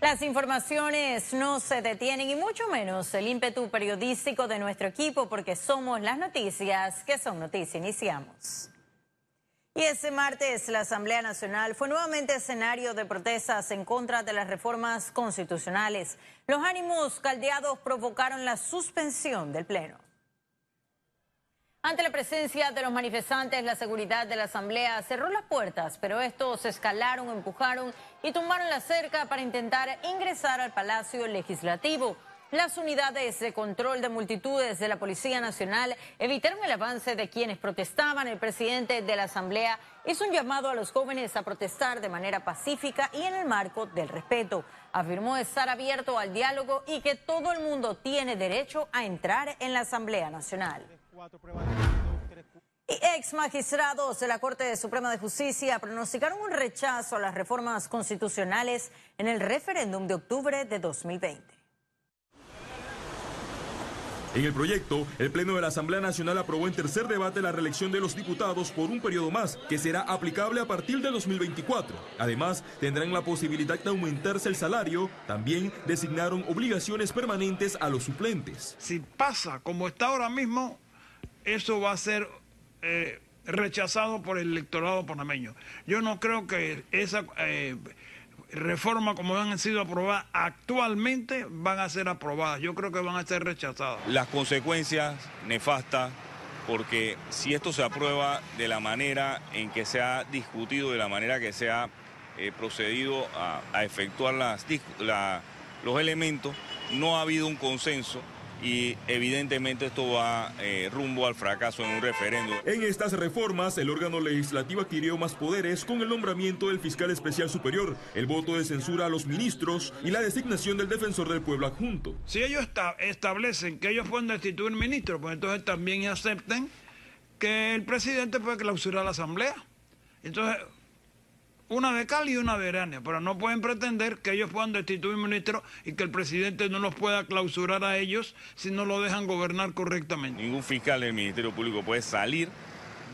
Las informaciones no se detienen y mucho menos el ímpetu periodístico de nuestro equipo porque somos las noticias que son noticias. Iniciamos. Y ese martes la Asamblea Nacional fue nuevamente escenario de protestas en contra de las reformas constitucionales. Los ánimos caldeados provocaron la suspensión del Pleno. Ante la presencia de los manifestantes, la seguridad de la Asamblea cerró las puertas, pero estos escalaron, empujaron y tomaron la cerca para intentar ingresar al Palacio Legislativo. Las unidades de control de multitudes de la Policía Nacional evitaron el avance de quienes protestaban. El presidente de la Asamblea hizo un llamado a los jóvenes a protestar de manera pacífica y en el marco del respeto. Afirmó estar abierto al diálogo y que todo el mundo tiene derecho a entrar en la Asamblea Nacional. Y ex magistrados de la Corte Suprema de Justicia pronosticaron un rechazo a las reformas constitucionales en el referéndum de octubre de 2020. En el proyecto, el Pleno de la Asamblea Nacional aprobó en tercer debate la reelección de los diputados por un periodo más, que será aplicable a partir de 2024. Además, tendrán la posibilidad de aumentarse el salario. También designaron obligaciones permanentes a los suplentes. Si pasa como está ahora mismo, eso va a ser eh, rechazado por el electorado panameño. Yo no creo que esa eh, reforma como han sido aprobadas actualmente van a ser aprobadas. Yo creo que van a ser rechazadas. Las consecuencias nefastas porque si esto se aprueba de la manera en que se ha discutido, de la manera que se ha eh, procedido a, efectuar las, los elementos, no ha habido un consenso y evidentemente esto va eh, rumbo al fracaso en un referéndum. En estas reformas, el órgano legislativo adquirió más poderes con el nombramiento del fiscal especial superior, el voto de censura a los ministros y la designación del defensor del pueblo adjunto. Si ellos establecen que ellos pueden destituir ministros, pues entonces también acepten que el presidente puede clausurar la asamblea. Entonces, una de y una de pero no pueden pretender que ellos puedan destituir ministros y que el presidente no los pueda clausurar a ellos si no lo dejan gobernar correctamente. Ningún fiscal del Ministerio Público puede salir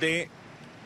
de,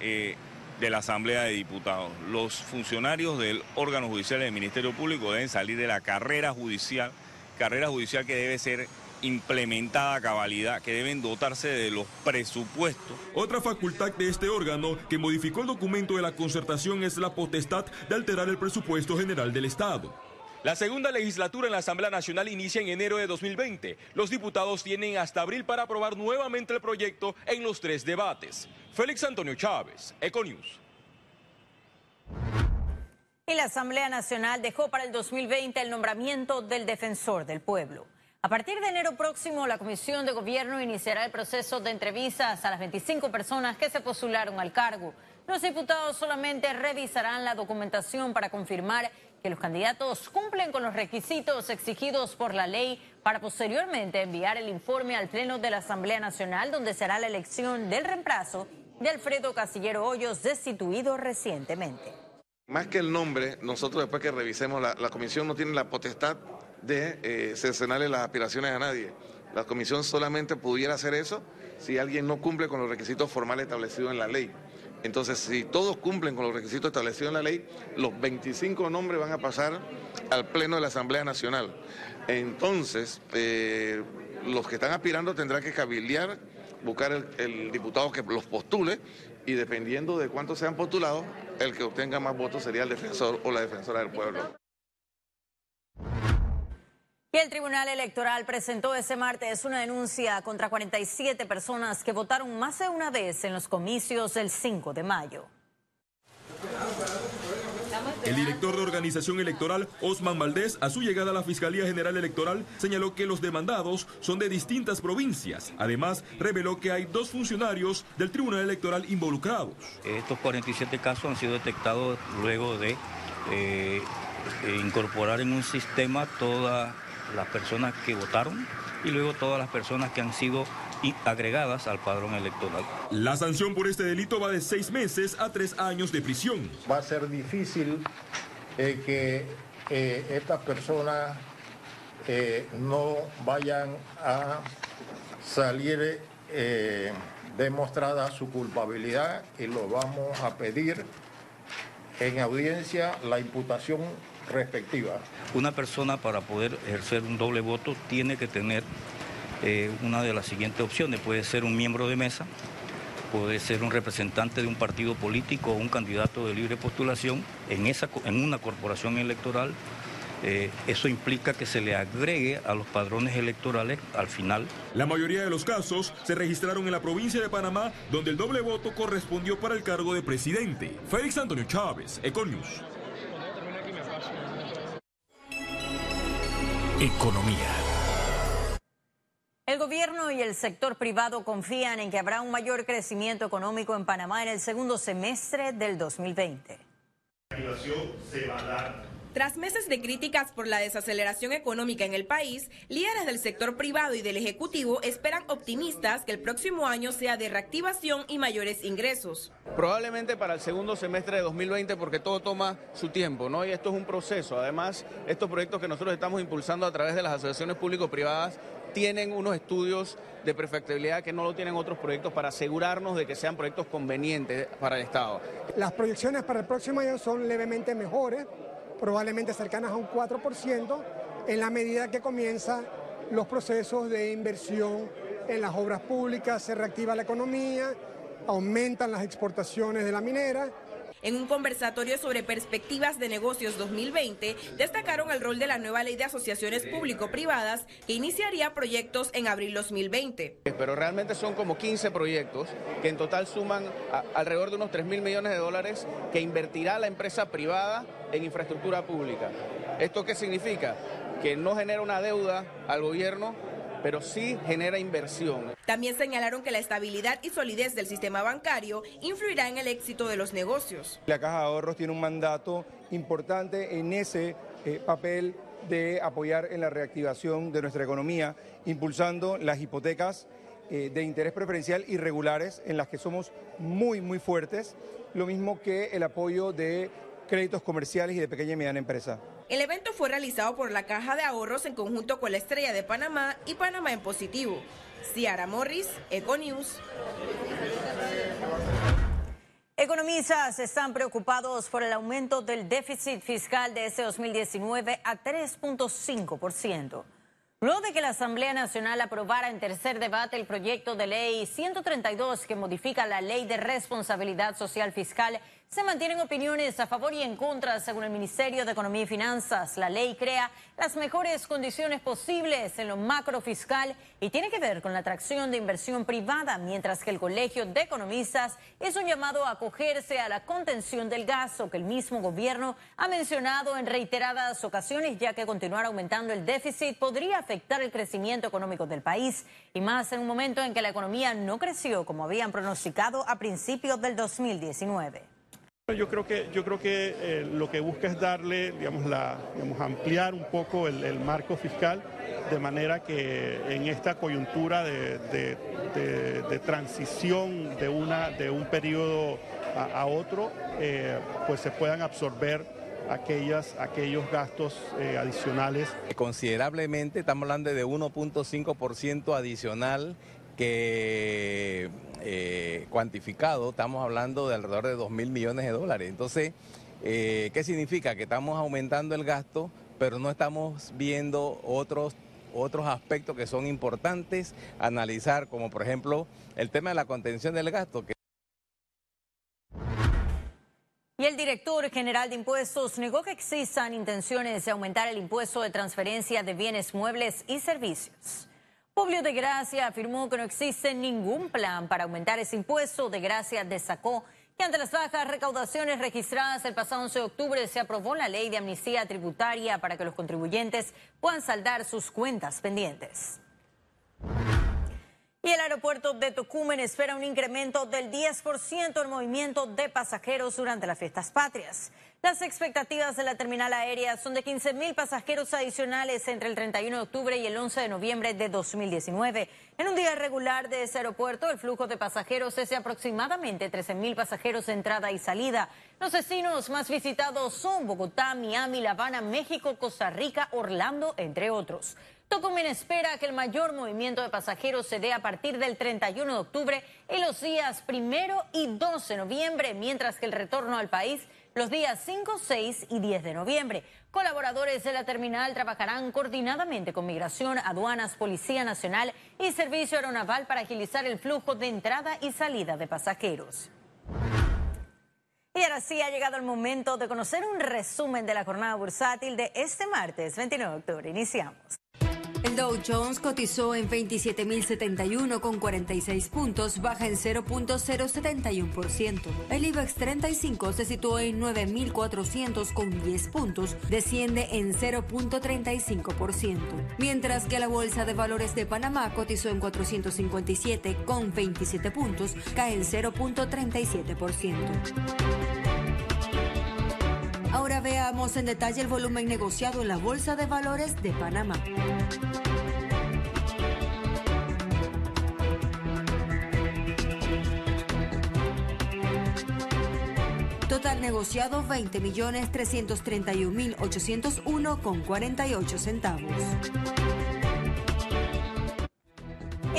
eh, de la Asamblea de Diputados. Los funcionarios del órgano judicial del Ministerio Público deben salir de la carrera judicial, carrera judicial que debe ser implementada cabalidad, que deben dotarse de los presupuestos. Otra facultad de este órgano que modificó el documento de la concertación es la potestad de alterar el presupuesto general del Estado. La segunda legislatura en la Asamblea Nacional inicia en enero de 2020. Los diputados tienen hasta abril para aprobar nuevamente el proyecto en los tres debates. Félix Antonio Chávez, Econius. Y la Asamblea Nacional dejó para el 2020 el nombramiento del defensor del pueblo. A partir de enero próximo, la Comisión de Gobierno iniciará el proceso de entrevistas a las 25 personas que se postularon al cargo. Los diputados solamente revisarán la documentación para confirmar que los candidatos cumplen con los requisitos exigidos por la ley para posteriormente enviar el informe al Pleno de la Asamblea Nacional, donde será la elección del reemplazo de Alfredo Casillero Hoyos, destituido recientemente. Más que el nombre, nosotros después que revisemos, la, la comisión no tiene la potestad de eh, cercenarle las aspiraciones a nadie. La comisión solamente pudiera hacer eso si alguien no cumple con los requisitos formales establecidos en la ley. Entonces, si todos cumplen con los requisitos establecidos en la ley, los 25 nombres van a pasar al Pleno de la Asamblea Nacional. Entonces, eh, los que están aspirando tendrán que cabildear, buscar el, el, diputado que los postule y dependiendo de cuántos sean postulados, el que obtenga más votos sería el defensor o la defensora del pueblo. Y el Tribunal Electoral presentó ese martes una denuncia contra 47 personas que votaron más de una vez en los comicios del 5 de mayo. El director de organización electoral, Osman Valdés, a su llegada a la Fiscalía General Electoral, señaló que los demandados son de distintas provincias. Además, reveló que hay dos funcionarios del Tribunal Electoral involucrados. Estos 47 casos han sido detectados luego de eh, incorporar en un sistema toda las personas que votaron y luego todas las personas que han sido agregadas al padrón electoral. La sanción por este delito va de seis meses a tres años de prisión. Va a ser difícil eh, que eh, estas personas eh, no vayan a salir demostrada su culpabilidad y lo vamos a pedir en audiencia la imputación respectivas. Una persona para poder ejercer un doble voto tiene que tener eh, una de las siguientes opciones. Puede ser un miembro de mesa, puede ser un representante de un partido político o un candidato de libre postulación en, esa, en una corporación electoral. Eh, eso implica que se le agregue a los padrones electorales al final. La mayoría de los casos se registraron en la provincia de Panamá, donde el doble voto correspondió para el cargo de presidente. Félix Antonio Chávez, Econius. Economía. El gobierno y el sector privado confían en que habrá un mayor crecimiento económico en Panamá en el segundo semestre del 2020. La se va a dar tras meses de críticas por la desaceleración económica en el país, líderes del sector privado y del Ejecutivo esperan optimistas que el próximo año sea de reactivación y mayores ingresos. Probablemente para el segundo semestre de 2020 porque todo toma su tiempo, ¿no? Y esto es un proceso. Además, estos proyectos que nosotros estamos impulsando a través de las asociaciones público-privadas tienen unos estudios de perfectibilidad que no lo tienen otros proyectos para asegurarnos de que sean proyectos convenientes para el Estado. Las proyecciones para el próximo año son levemente mejores probablemente cercanas a un 4%, en la medida que comienzan los procesos de inversión en las obras públicas, se reactiva la economía, aumentan las exportaciones de la minera en un conversatorio sobre perspectivas de negocios 2020, destacaron el rol de la nueva ley de asociaciones público-privadas que iniciaría proyectos en abril 2020. Pero realmente son como 15 proyectos que en total suman alrededor de unos 3 mil millones de dólares que invertirá la empresa privada en infraestructura pública. ¿Esto qué significa? Que no genera una deuda al gobierno, pero sí genera inversión. También señalaron que la estabilidad y solidez del sistema bancario influirá en el éxito de los negocios. La Caja de Ahorros tiene un mandato importante en ese eh, papel de apoyar en la reactivación de nuestra economía, impulsando las hipotecas eh, de interés preferencial irregulares en las que somos muy, muy fuertes, lo mismo que el apoyo de créditos comerciales y de pequeña y mediana empresa. El evento fue realizado por la Caja de Ahorros en conjunto con la Estrella de Panamá y Panamá en Positivo. Ciara Morris, Econews. Economistas están preocupados por el aumento del déficit fiscal de este 2019 a 3.5%. Luego de que la Asamblea Nacional aprobara en tercer debate el proyecto de ley 132 que modifica la ley de responsabilidad social fiscal, se mantienen opiniones a favor y en contra, según el Ministerio de Economía y Finanzas. La ley crea las mejores condiciones posibles en lo macro fiscal y tiene que ver con la atracción de inversión privada, mientras que el Colegio de Economistas es un llamado a acogerse a la contención del gasto que el mismo gobierno ha mencionado en reiteradas ocasiones, ya que continuar aumentando el déficit podría afectar el crecimiento económico del país y más en un momento en que la economía no creció como habían pronosticado a principios del 2019. Yo creo que, yo creo que eh, lo que busca es darle, digamos, la, digamos, ampliar un poco el, marco fiscal de manera que en esta coyuntura de, transición de, una, de un periodo a, otro, eh, pues se puedan absorber aquellas, aquellos gastos eh, adicionales. Considerablemente, estamos hablando de 1.5% adicional que eh, cuantificado, estamos hablando de alrededor de 2 mil millones de dólares. Entonces, eh, ¿qué significa? Que estamos aumentando el gasto, pero no estamos viendo otros otros aspectos que son importantes analizar, como por ejemplo el tema de la contención del gasto. Y el director general de impuestos negó que existan intenciones de aumentar el impuesto de transferencia de bienes muebles y servicios. Publio de Gracia afirmó que no existe ningún plan para aumentar ese impuesto. De Gracia destacó que ante las bajas recaudaciones registradas el pasado 11 de octubre se aprobó la ley de amnistía tributaria para que los contribuyentes puedan saldar sus cuentas pendientes. El aeropuerto de Tocumen espera un incremento del 10% en movimiento de pasajeros durante las fiestas patrias. Las expectativas de la terminal aérea son de 15 mil pasajeros adicionales entre el 31 de octubre y el 11 de noviembre de 2019. En un día regular de ese aeropuerto, el flujo de pasajeros es de aproximadamente 13 mil pasajeros de entrada y salida. Los destinos más visitados son Bogotá, Miami, La Habana, México, Costa Rica, Orlando, entre otros. Tocumen espera que el mayor movimiento de pasajeros se dé a partir del 31 de octubre y los días primero y 12 de noviembre, mientras que el retorno al país los días 5, 6 y 10 de noviembre. Colaboradores de la terminal trabajarán coordinadamente con Migración, Aduanas, Policía Nacional y Servicio Aeronaval para agilizar el flujo de entrada y salida de pasajeros. Y ahora sí ha llegado el momento de conocer un resumen de la jornada bursátil de este martes 29 de octubre. Iniciamos. El Dow Jones cotizó en 27.071 con 46 puntos, baja en 0.071%. El IBEX 35 se situó en 9.400 con 10 puntos, desciende en 0.35%. Mientras que la Bolsa de Valores de Panamá cotizó en 457 con 27 puntos, cae en 0.37%. Ahora veamos en detalle el volumen negociado en la Bolsa de Valores de Panamá. Total negociado 20.331.801 con 48 centavos.